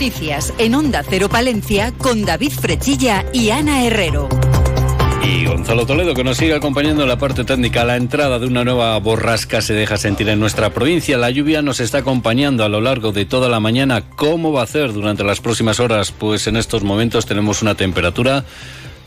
Noticias en Onda Cero Palencia con David Frechilla y Ana Herrero. Y Gonzalo Toledo, que nos sigue acompañando en la parte técnica. La entrada de una nueva borrasca se deja sentir en nuestra provincia. La lluvia nos está acompañando a lo largo de toda la mañana. ¿Cómo va a hacer durante las próximas horas? Pues en estos momentos tenemos una temperatura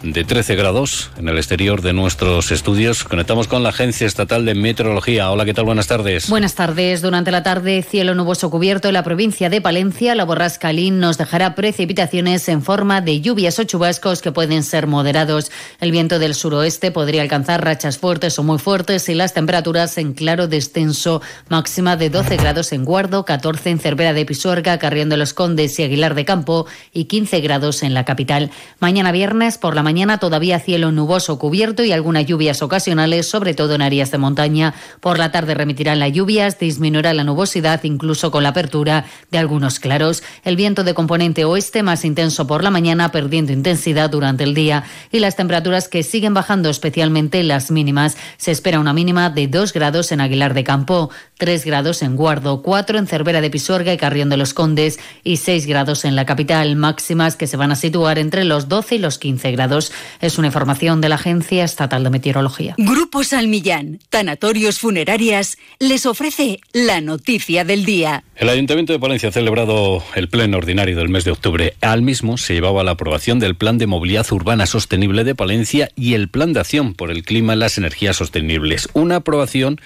de 13 grados en el exterior de nuestros estudios. Conectamos con la Agencia Estatal de Meteorología. Hola, ¿qué tal? Buenas tardes. Buenas tardes. Durante la tarde, cielo nuboso cubierto en la provincia de Palencia. La borrasca Lin nos dejará precipitaciones en forma de lluvias o chubascos que pueden ser moderados. El viento del suroeste podría alcanzar rachas fuertes o muy fuertes y las temperaturas en claro descenso, máxima de 12 grados en Guardo, 14 en Cervera de Pisuerga, Carrión de los Condes y Aguilar de Campo y 15 grados en la capital. Mañana viernes por la mañana mañana todavía cielo nuboso cubierto y algunas lluvias ocasionales, sobre todo en áreas de montaña. Por la tarde remitirán las lluvias, disminuirá la nubosidad, incluso con la apertura de algunos claros. El viento de componente oeste más intenso por la mañana, perdiendo intensidad durante el día. Y las temperaturas que siguen bajando, especialmente las mínimas. Se espera una mínima de 2 grados en Aguilar de Campo, 3 grados en Guardo, 4 en Cervera de Pisuerga y Carrión de los Condes y 6 grados en la capital, máximas que se van a situar entre los 12 y los 15 grados. Es una información de la Agencia Estatal de Meteorología. Grupo Salmillán, Tanatorios Funerarias, les ofrece la noticia del día. El Ayuntamiento de Palencia ha celebrado el pleno ordinario del mes de octubre. Al mismo se llevaba la aprobación del Plan de Movilidad Urbana Sostenible de Palencia y el Plan de Acción por el Clima y las Energías Sostenibles. Una aprobación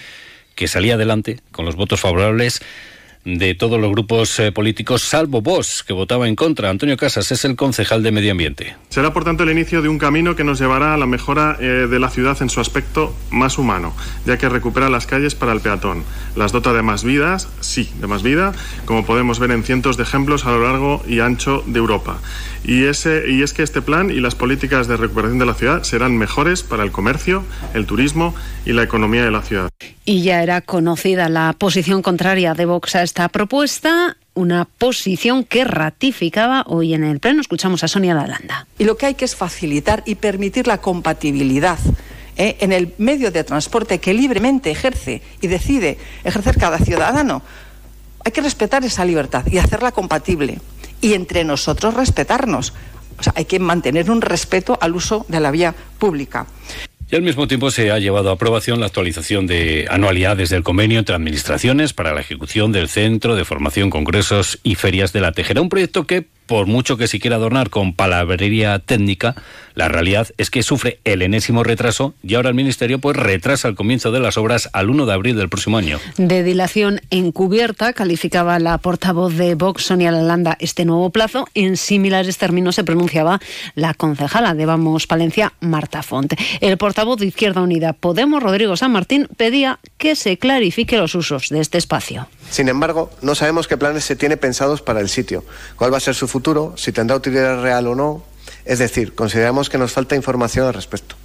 que salía adelante con los votos favorables de todos los grupos eh, políticos, salvo vos, que votaba en contra. Antonio Casas es el concejal de Medio Ambiente. Será, por tanto, el inicio de un camino que nos llevará a la mejora eh, de la ciudad en su aspecto más humano, ya que recupera las calles para el peatón. Las dota de más vidas, sí, de más vida, como podemos ver en cientos de ejemplos a lo largo y ancho de Europa. Y, ese, y es que este plan y las políticas de recuperación de la ciudad serán mejores para el comercio, el turismo y la economía de la ciudad. Y ya era conocida la posición contraria de Vox a esta propuesta, una posición que ratificaba hoy en el Pleno. Escuchamos a Sonia Lalanda. Y lo que hay que es facilitar y permitir la compatibilidad ¿eh? en el medio de transporte que libremente ejerce y decide ejercer cada ciudadano. Hay que respetar esa libertad y hacerla compatible. Y entre nosotros respetarnos. O sea, hay que mantener un respeto al uso de la vía pública. Y al mismo tiempo se ha llevado a aprobación la actualización de anualidades del convenio entre administraciones para la ejecución del Centro de Formación, Congresos y Ferias de la Tejera. Un proyecto que por mucho que se quiera adornar con palabrería técnica, la realidad es que sufre el enésimo retraso y ahora el Ministerio pues retrasa el comienzo de las obras al 1 de abril del próximo año. De dilación encubierta, calificaba la portavoz de Vox, Sonia Lalanda, este nuevo plazo. En similares términos se pronunciaba la concejala de Vamos Palencia, Marta Font. El portavoz de Izquierda Unida, Podemos, Rodrigo San Martín, pedía que se clarifique los usos de este espacio. Sin embargo, no sabemos qué planes se tiene pensados para el sitio, cuál va a ser su futuro, si tendrá utilidad real o no. Es decir, consideramos que nos falta información al respecto.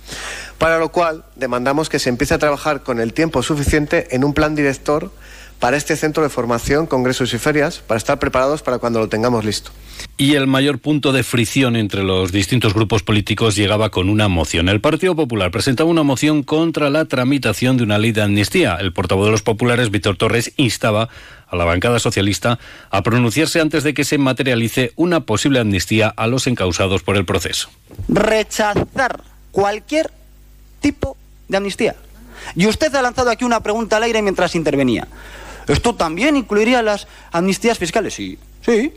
Para lo cual, demandamos que se empiece a trabajar con el tiempo suficiente en un plan director para este centro de formación, congresos y ferias, para estar preparados para cuando lo tengamos listo. Y el mayor punto de fricción entre los distintos grupos políticos llegaba con una moción. El Partido Popular presentaba una moción contra la tramitación de una ley de amnistía. El portavoz de los populares, Víctor Torres, instaba a la bancada socialista a pronunciarse antes de que se materialice una posible amnistía a los encausados por el proceso. Rechazar cualquier tipo de amnistía. Y usted ha lanzado aquí una pregunta al aire mientras intervenía. ¿Esto también incluiría las amnistías fiscales? Sí, sí.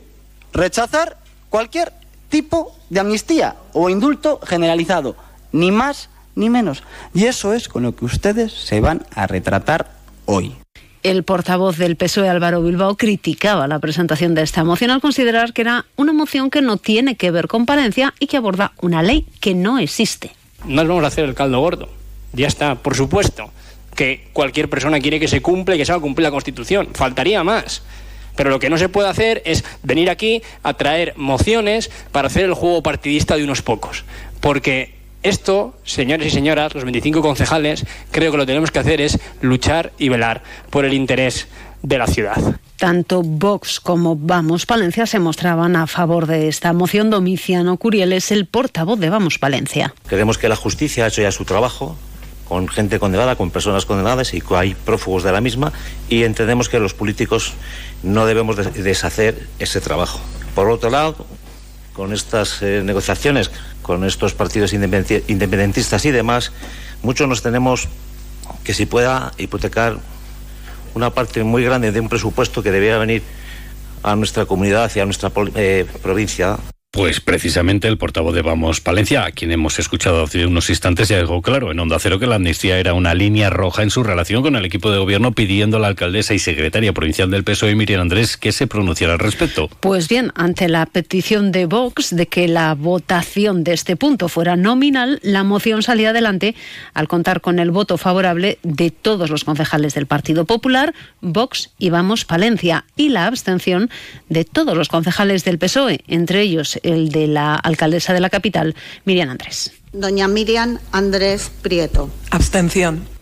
Rechazar cualquier tipo de amnistía o indulto generalizado, ni más ni menos. Y eso es con lo que ustedes se van a retratar hoy. El portavoz del PSOE, Álvaro Bilbao, criticaba la presentación de esta moción al considerar que era una moción que no tiene que ver con Palencia y que aborda una ley que no existe. No vamos a hacer el caldo gordo. Ya está, por supuesto que cualquier persona quiere que se cumpla y que se haga cumplir la Constitución. Faltaría más. Pero lo que no se puede hacer es venir aquí a traer mociones para hacer el juego partidista de unos pocos. Porque esto, señores y señoras, los 25 concejales, creo que lo que tenemos que hacer es luchar y velar por el interés de la ciudad. Tanto Vox como Vamos Palencia se mostraban a favor de esta moción. Domiciano Curiel es el portavoz de Vamos Palencia. Creemos que la justicia ha hecho ya su trabajo, con gente condenada, con personas condenadas y hay prófugos de la misma y entendemos que los políticos no debemos deshacer ese trabajo. Por otro lado, con estas eh, negociaciones, con estos partidos independentistas y demás, muchos nos tenemos que si pueda hipotecar una parte muy grande de un presupuesto que debía venir a nuestra comunidad y a nuestra eh, provincia. Pues precisamente el portavoz de Vamos Palencia, a quien hemos escuchado hace unos instantes, ya dejó claro en Onda Cero que la amnistía era una línea roja en su relación con el equipo de gobierno, pidiendo a la alcaldesa y secretaria provincial del PSOE, Miriam Andrés, que se pronunciara al respecto. Pues bien, ante la petición de Vox de que la votación de este punto fuera nominal, la moción salía adelante al contar con el voto favorable de todos los concejales del Partido Popular, Vox y Vamos Palencia, y la abstención de todos los concejales del PSOE, entre ellos el de la alcaldesa de la capital, Miriam Andrés. Doña Miriam Andrés Prieto. Abstención.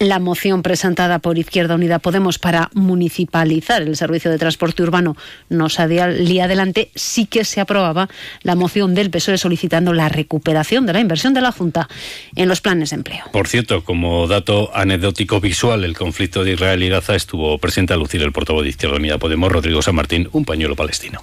La moción presentada por Izquierda Unida Podemos para municipalizar el servicio de transporte urbano no salía adelante, sí que se aprobaba la moción del PSOE solicitando la recuperación de la inversión de la Junta en los planes de empleo. Por cierto, como dato anecdótico visual, el conflicto de Israel y Gaza estuvo presente a lucir el portavoz de Izquierda Unida Podemos, Rodrigo San Martín, un pañuelo palestino.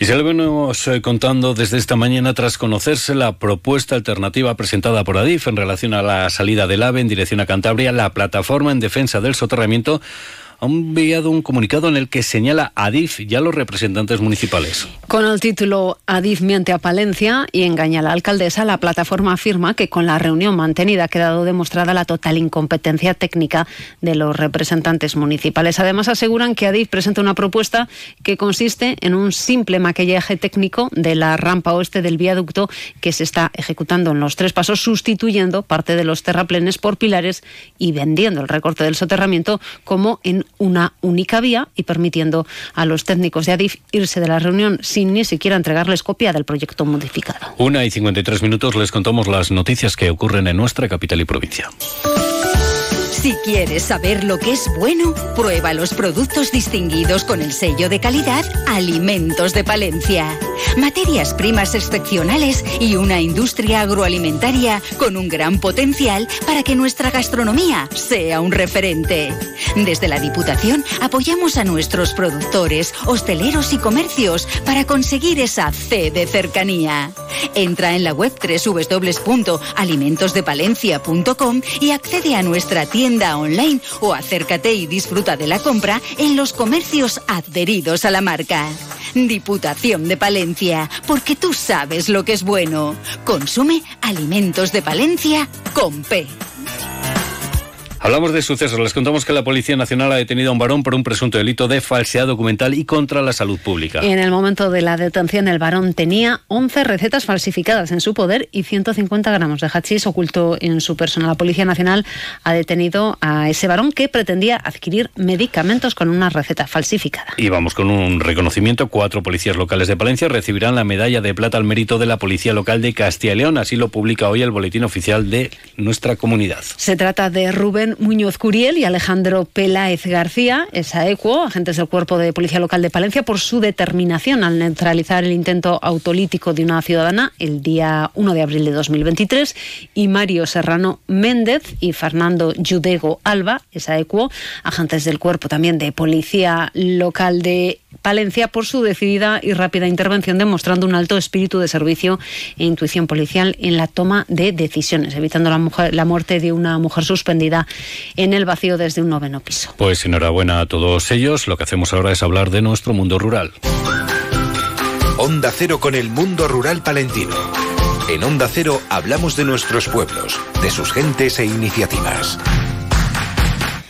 Y se lo venimos eh, contando desde esta mañana tras conocerse la propuesta alternativa presentada por Adif en relación a la salida del AVE en dirección a Cantabria, la plataforma en defensa del soterramiento ha enviado un comunicado en el que señala a Adif y los representantes municipales. Con el título Adif miente a Palencia y engaña a la alcaldesa, la plataforma afirma que con la reunión mantenida ha quedado demostrada la total incompetencia técnica de los representantes municipales. Además, aseguran que Adif presenta una propuesta que consiste en un simple maquillaje técnico de la rampa oeste del viaducto que se está ejecutando en los tres pasos, sustituyendo parte de los terraplenes por pilares y vendiendo el recorte del soterramiento como en una única vía y permitiendo a los técnicos de Adif irse de la reunión sin ni siquiera entregarles copia del proyecto modificado. Una y 53 minutos les contamos las noticias que ocurren en nuestra capital y provincia. Si quieres saber lo que es bueno, prueba los productos distinguidos con el sello de calidad Alimentos de Palencia. Materias primas excepcionales y una industria agroalimentaria con un gran potencial para que nuestra gastronomía sea un referente. Desde la Diputación apoyamos a nuestros productores, hosteleros y comercios para conseguir esa C de cercanía. Entra en la web www.alimentosdepalencia.com y accede a nuestra tienda online o acércate y disfruta de la compra en los comercios adheridos a la marca. Diputación de Palencia, porque tú sabes lo que es bueno. Consume alimentos de Palencia con P. Hablamos de sucesos. Les contamos que la Policía Nacional ha detenido a un varón por un presunto delito de falsedad documental y contra la salud pública. En el momento de la detención, el varón tenía 11 recetas falsificadas en su poder y 150 gramos de hachís oculto en su persona. La Policía Nacional ha detenido a ese varón que pretendía adquirir medicamentos con una receta falsificada. Y vamos con un reconocimiento. Cuatro policías locales de Palencia recibirán la medalla de plata al mérito de la Policía Local de Castilla y León. Así lo publica hoy el Boletín Oficial de nuestra comunidad. Se trata de Rubén Muñoz Curiel y Alejandro Peláez García, ESAECUO, agentes del Cuerpo de Policía Local de Palencia, por su determinación al neutralizar el intento autolítico de una ciudadana el día 1 de abril de 2023, y Mario Serrano Méndez y Fernando Yudego Alba, ESAECUO, agentes del Cuerpo también de Policía Local de Palencia, por su decidida y rápida intervención, demostrando un alto espíritu de servicio e intuición policial en la toma de decisiones, evitando la, mujer, la muerte de una mujer suspendida en el vacío desde un noveno piso. Pues enhorabuena a todos ellos. Lo que hacemos ahora es hablar de nuestro mundo rural. Onda Cero con el mundo rural palentino. En Onda Cero hablamos de nuestros pueblos, de sus gentes e iniciativas.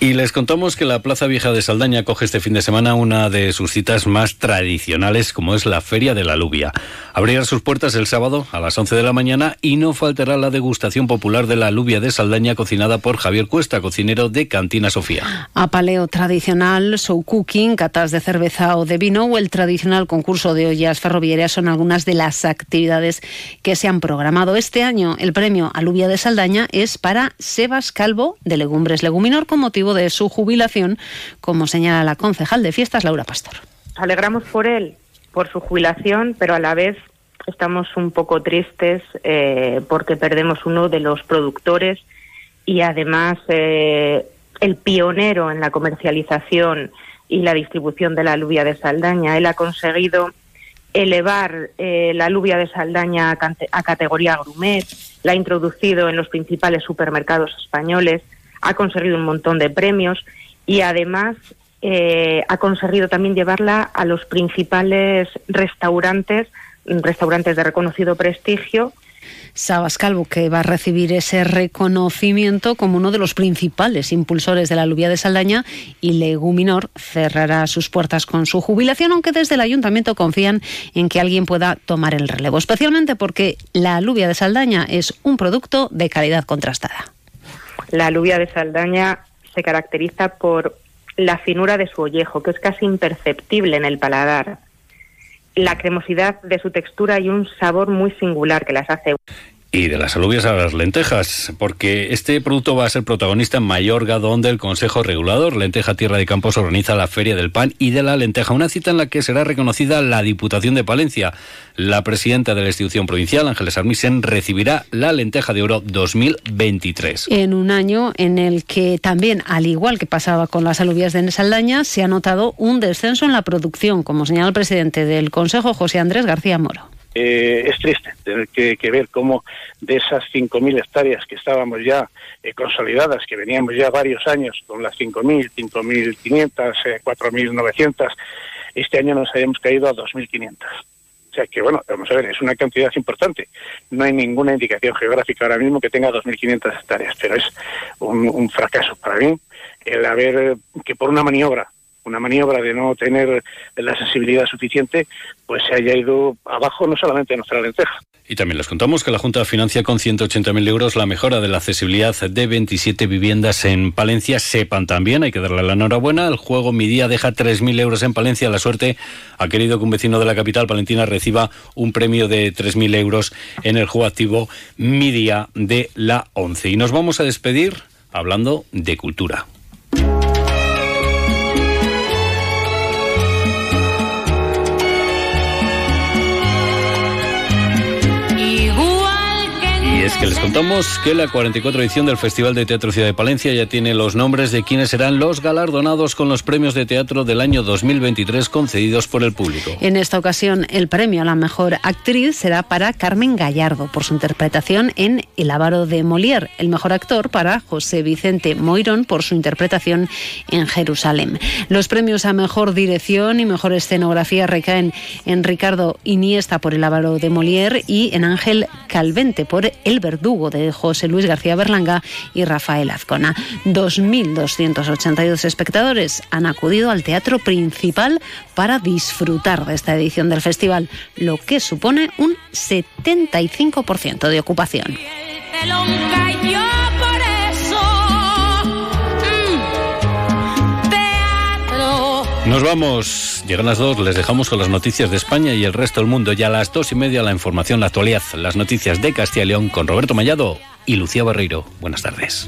Y les contamos que la Plaza Vieja de Saldaña coge este fin de semana una de sus citas más tradicionales, como es la Feria de la Alubia. Abrirá sus puertas el sábado a las 11 de la mañana y no faltará la degustación popular de la alubia de Saldaña cocinada por Javier Cuesta, cocinero de Cantina Sofía. A paleo tradicional, show cooking, catas de cerveza o de vino o el tradicional concurso de ollas ferroviarias son algunas de las actividades que se han programado. Este año el premio Alubia de Saldaña es para Sebas Calvo de Legumbres Leguminor con motivo de su jubilación, como señala la concejal de fiestas Laura Pastor. Alegramos por él, por su jubilación, pero a la vez estamos un poco tristes eh, porque perdemos uno de los productores y además eh, el pionero en la comercialización y la distribución de la alubia de Saldaña. Él ha conseguido elevar eh, la alubia de Saldaña a, a categoría gourmet, la ha introducido en los principales supermercados españoles, ha conseguido un montón de premios y además eh, ha conseguido también llevarla a los principales restaurantes, restaurantes de reconocido prestigio. Sabas Calvo, que va a recibir ese reconocimiento como uno de los principales impulsores de la alubia de Saldaña y Leguminor cerrará sus puertas con su jubilación, aunque desde el ayuntamiento confían en que alguien pueda tomar el relevo, especialmente porque la alubia de Saldaña es un producto de calidad contrastada. La alubia de Saldaña se caracteriza por la finura de su ollejo, que es casi imperceptible en el paladar, la cremosidad de su textura y un sabor muy singular que las hace y de las alubias a las lentejas, porque este producto va a ser protagonista en Mayorga, donde el Consejo Regulador Lenteja Tierra de Campos organiza la Feria del Pan y de la Lenteja, una cita en la que será reconocida la Diputación de Palencia. La presidenta de la institución provincial, Ángeles Armisen, recibirá la Lenteja de Oro 2023. En un año en el que también, al igual que pasaba con las alubias de Saldaña, se ha notado un descenso en la producción, como señala el presidente del Consejo, José Andrés García Moro. Eh, es triste tener que, ver cómo de esas 5.000 hectáreas que estábamos ya eh, consolidadas, que veníamos ya varios años con las 5.000, 5.500, eh, 4.900, este año nos hayamos caído a 2.500. O sea que, bueno, vamos a ver, es una cantidad importante. No hay ninguna indicación geográfica ahora mismo que tenga 2.500 hectáreas, pero es un, un fracaso para mí el haber que por una maniobra una maniobra de no tener la sensibilidad suficiente, pues se haya ido abajo no solamente nuestra lenteja. Y también les contamos que la Junta financia con 180.000 euros la mejora de la accesibilidad de 27 viviendas en Palencia. Sepan también, hay que darle la enhorabuena, el juego Mi Día deja 3.000 euros en Palencia. La suerte ha querido que un vecino de la capital palentina reciba un premio de 3.000 euros en el juego activo Mi Día de la 11. Y nos vamos a despedir hablando de cultura. Les contamos que la 44 edición del Festival de Teatro Ciudad de Palencia ya tiene los nombres de quienes serán los galardonados con los premios de teatro del año 2023 concedidos por el público. En esta ocasión, el premio a la mejor actriz será para Carmen Gallardo por su interpretación en El Avaro de Molière, el mejor actor para José Vicente Moirón por su interpretación en Jerusalén. Los premios a mejor dirección y mejor escenografía recaen en Ricardo Iniesta por El Avaro de Molière y en Ángel Calvente por El verdugo de José Luis García Berlanga y Rafael Azcona. 2.282 espectadores han acudido al teatro principal para disfrutar de esta edición del festival, lo que supone un 75% de ocupación. Nos vamos, llegan las dos, les dejamos con las noticias de España y el resto del mundo. Ya a las dos y media la información, la actualidad, las noticias de Castilla y León con Roberto Mallado y Lucía Barreiro. Buenas tardes.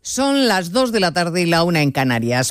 Son las dos de la tarde y la una en Canarias.